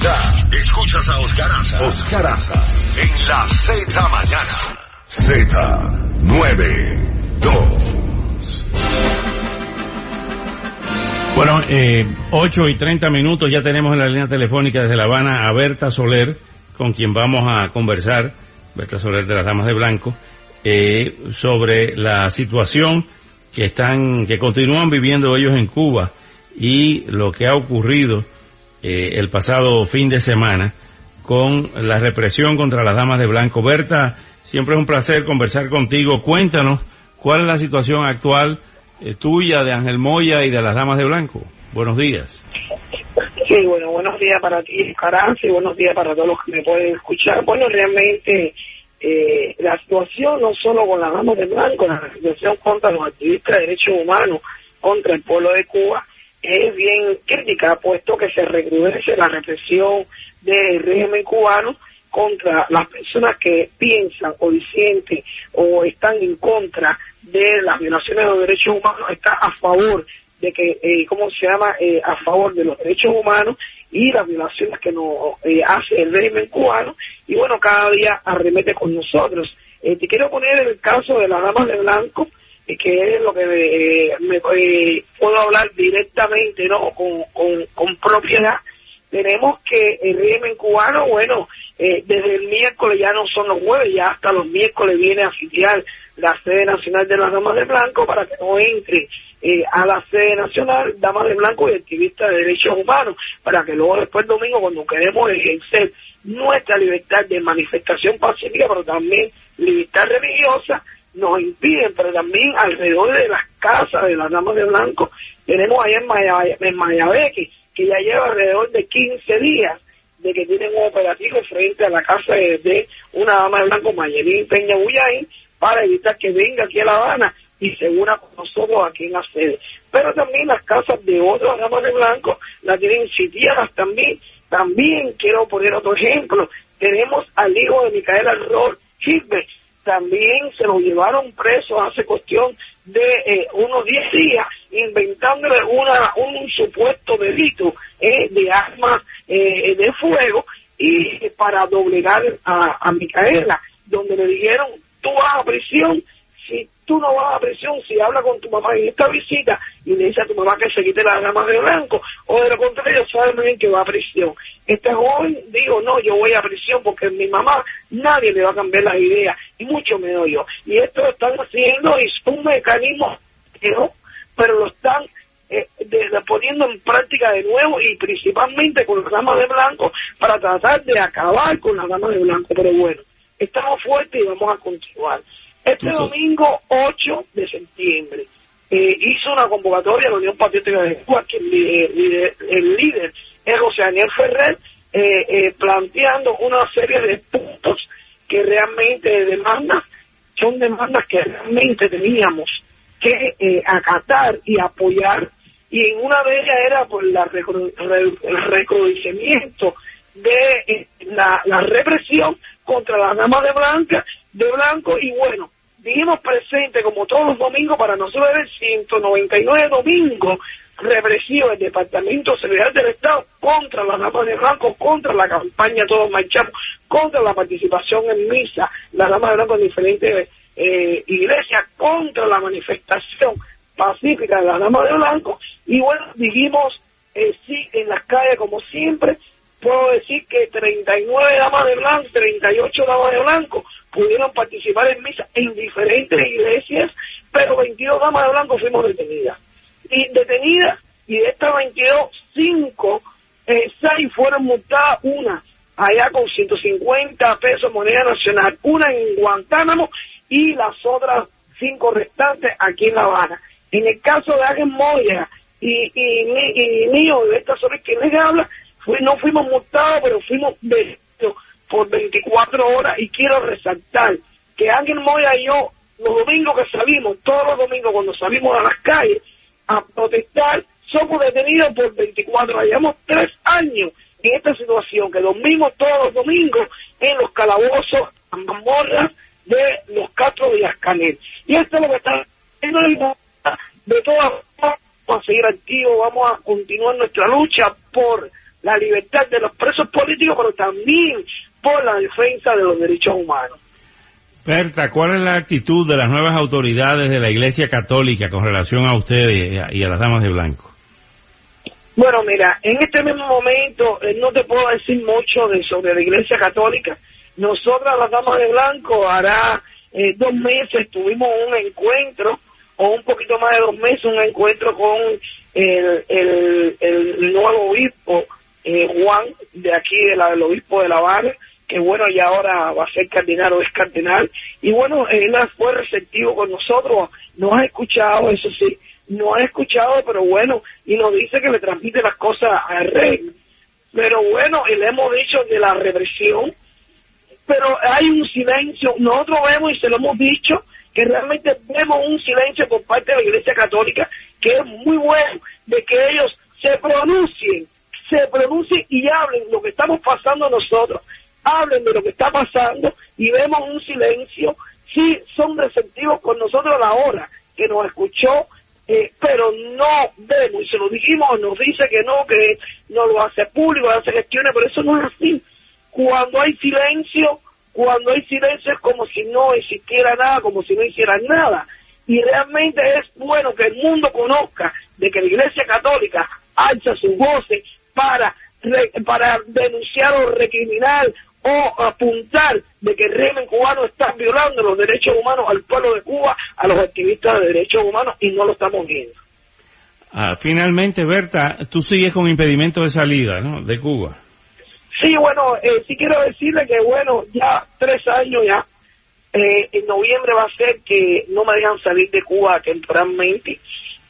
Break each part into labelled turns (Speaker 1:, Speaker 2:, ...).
Speaker 1: Escuchas a Oscar Aza. Oscar Aza. En la Z mañana. Z92.
Speaker 2: Bueno, eh, 8 y 30 minutos ya tenemos en la línea telefónica desde La Habana a Berta Soler, con quien vamos a conversar, Berta Soler de las Damas de Blanco, eh, sobre la situación que están, que continúan viviendo ellos en Cuba y lo que ha ocurrido eh, el pasado fin de semana con la represión contra las damas de blanco. Berta, siempre es un placer conversar contigo. Cuéntanos cuál es la situación actual eh, tuya, de Ángel Moya y de las damas de blanco. Buenos días.
Speaker 3: Sí, bueno, buenos días para ti, Caranza, y buenos días para todos los que me pueden escuchar. Bueno, realmente eh, la situación no solo con las damas de blanco, la situación contra los activistas de derechos humanos, contra el pueblo de Cuba, es bien crítica, puesto que se recrudece la represión del régimen cubano contra las personas que piensan o disienten o están en contra de las violaciones de los derechos humanos, está a favor de que, eh, ¿cómo se llama?, eh, a favor de los derechos humanos y las violaciones que nos eh, hace el régimen cubano y bueno, cada día arremete con nosotros. Eh, te quiero poner el caso de las damas de blanco, que es lo que eh, me, eh, puedo hablar directamente, ¿no?, con, con, con propiedad. Tenemos que el régimen cubano, bueno, eh, desde el miércoles ya no son los jueves, ya hasta los miércoles viene a sitiar la sede nacional de las damas de blanco para que no entre eh, a la sede nacional damas de blanco y activistas de derechos humanos, para que luego después domingo cuando queremos ejercer nuestra libertad de manifestación pacífica, pero también libertad religiosa, nos impiden, pero también alrededor de las casas de las damas de blanco, tenemos allá en, Maya, en Mayabeque, que ya lleva alrededor de 15 días de que tienen un operativo frente a la casa de, una dama de blanco, Mayelín Peña Bullain, para evitar que venga aquí a La Habana y se una con nosotros aquí en la sede. Pero también las casas de otras damas de blanco las tienen sitiadas también. También quiero poner otro ejemplo. Tenemos al hijo de Micaela Rol Hilbert. También se lo llevaron preso hace cuestión de eh, unos 10 días, inventándole una, un supuesto delito eh, de armas eh, de fuego y para doblegar a, a Micaela, donde le dijeron, tú vas a prisión si tú no vas a prisión, si habla con tu mamá en esta visita y le dice a tu mamá que se quite las ramas de blanco, o de lo contrario, sabe muy bien que va a prisión. Este joven dijo, no, yo voy a prisión porque mi mamá nadie le va a cambiar las ideas, y mucho menos yo. Y esto lo están haciendo, es un mecanismo, pero lo están eh, de, de, poniendo en práctica de nuevo y principalmente con las damas de blanco para tratar de acabar con las damas de blanco. Pero bueno, estamos fuertes y vamos a continuar. Este domingo 8 de septiembre eh, hizo una convocatoria a la Unión Patriótica de Cuba, que el, el, el líder es José Daniel Ferrer, eh, eh, planteando una serie de puntos que realmente demandas, son demandas que realmente teníamos que eh, acatar y apoyar, y en una de ellas era por la recru el recrudecimiento de eh, la, represión contra las damas de blanca de blanco y bueno, dijimos presente como todos los domingos para nosotros el 199 domingo represivo del Departamento de del Estado contra las damas de blanco, contra la campaña Todos Marchamos, contra la participación en misa, las damas de blanco en diferentes eh, iglesias, contra la manifestación pacífica de las damas de blanco y bueno, dijimos eh, sí en las calles como siempre, puedo decir que 39 damas de blanco, 38 damas de blanco pudieron participar en misa en diferentes iglesias, pero 22 damas de blanco fuimos detenidas. Y detenidas, y de estas 22, 5, eh, 6 fueron multadas, una allá con 150 pesos moneda nacional, una en Guantánamo y las otras cinco restantes aquí en La Habana. En el caso de Ángel Moya y, y, y, mío, de esta sobre quien les habla, no fuimos multados, pero fuimos detenidos por 24 horas y quiero resaltar que Ángel Moya y yo, los domingos que salimos, todos los domingos cuando salimos a las calles a protestar, somos detenidos por 24 horas. Llevamos tres años en esta situación, que dormimos todos los domingos en los calabozos, mazmorras de los Castro Díaz Canel. Y esto es lo que está de todas formas, vamos a seguir activos, vamos a continuar nuestra lucha por la libertad de los presos políticos, pero también por la defensa de los derechos humanos.
Speaker 2: Berta, ¿cuál es la actitud de las nuevas autoridades de la Iglesia Católica con relación a ustedes y a, las damas de blanco?
Speaker 3: Bueno, mira, en este mismo momento eh, no te puedo decir mucho de sobre la Iglesia Católica. Nosotras, las damas de blanco, hará eh, dos meses tuvimos un encuentro, o un poquito más de dos meses, un encuentro con el, el, nuevo obispo eh, Juan, de aquí, del obispo de La Habana, que bueno, y ahora va a ser cardenal o es cardenal. Y bueno, él fue receptivo con nosotros, nos ha escuchado, eso sí, nos ha escuchado, pero bueno, y nos dice que le transmite las cosas al rey. Pero bueno, y le hemos dicho de la represión, pero hay un silencio, nosotros vemos y se lo hemos dicho, que realmente vemos un silencio por parte de la Iglesia Católica, que es muy bueno de que ellos se pronuncien, se pronuncien y hablen lo que estamos pasando nosotros lo que está pasando y vemos un silencio, sí son receptivos con nosotros a la hora que nos escuchó, eh, pero no vemos, y se lo dijimos, nos dice que no, que no lo hace público, hace gestiones, pero eso no es así. Cuando hay silencio, cuando hay silencio es como si no existiera nada, como si no hiciera nada. Y realmente es bueno que el mundo conozca de que la Iglesia Católica alza sus voces para, para denunciar o recriminar o apuntar de que el régimen cubano está violando los derechos humanos al pueblo de Cuba, a los activistas de derechos humanos y no lo estamos viendo.
Speaker 2: Ah, finalmente, Berta, tú sigues con impedimento de salida, ¿no? De Cuba.
Speaker 3: Sí, bueno, eh, sí quiero decirle que, bueno, ya tres años ya, eh, en noviembre va a ser que no me dejan salir de Cuba temporalmente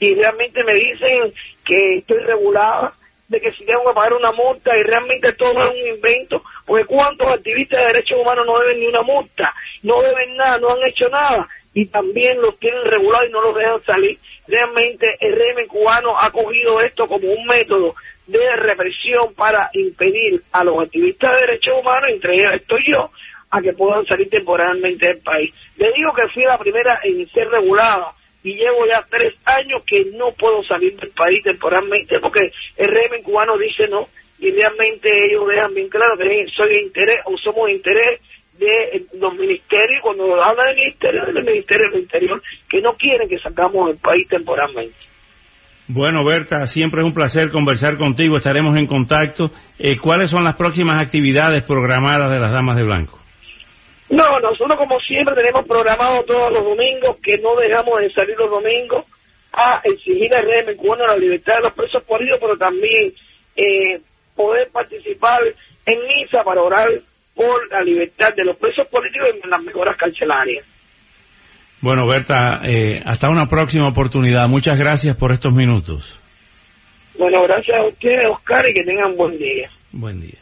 Speaker 3: y realmente me dicen que estoy regulada, de que si tengo que pagar una multa y realmente todo es un invento, porque cuántos activistas de derechos humanos no deben ni una multa, no deben nada, no han hecho nada y también los tienen regulados y no los dejan salir. Realmente el régimen cubano ha cogido esto como un método de represión para impedir a los activistas de derechos humanos, entre ellos estoy yo, a que puedan salir temporalmente del país. Le digo que fui la primera en ser regulada y llevo ya tres años que no puedo salir del país temporalmente porque el régimen cubano dice no y realmente ellos dejan bien claro que soy interés o somos interés de los ministerios cuando hablan del ministerio del ministerio del interior que no quieren que sacamos del país temporalmente
Speaker 2: bueno, Berta, siempre es un placer conversar contigo. Estaremos en contacto. Eh, ¿Cuáles son las próximas actividades programadas de las Damas de Blanco?
Speaker 3: No, nosotros como siempre tenemos programado todos los domingos, que no dejamos de salir los domingos a exigir al régimen cubano la libertad de los presos políticos, pero también eh, poder participar en misa para orar por la libertad de los presos políticos y las mejoras carcelarias.
Speaker 2: Bueno, Berta, eh, hasta una próxima oportunidad. Muchas gracias por estos minutos.
Speaker 3: Bueno, gracias a ustedes, Oscar, y que tengan buen día.
Speaker 2: Buen día.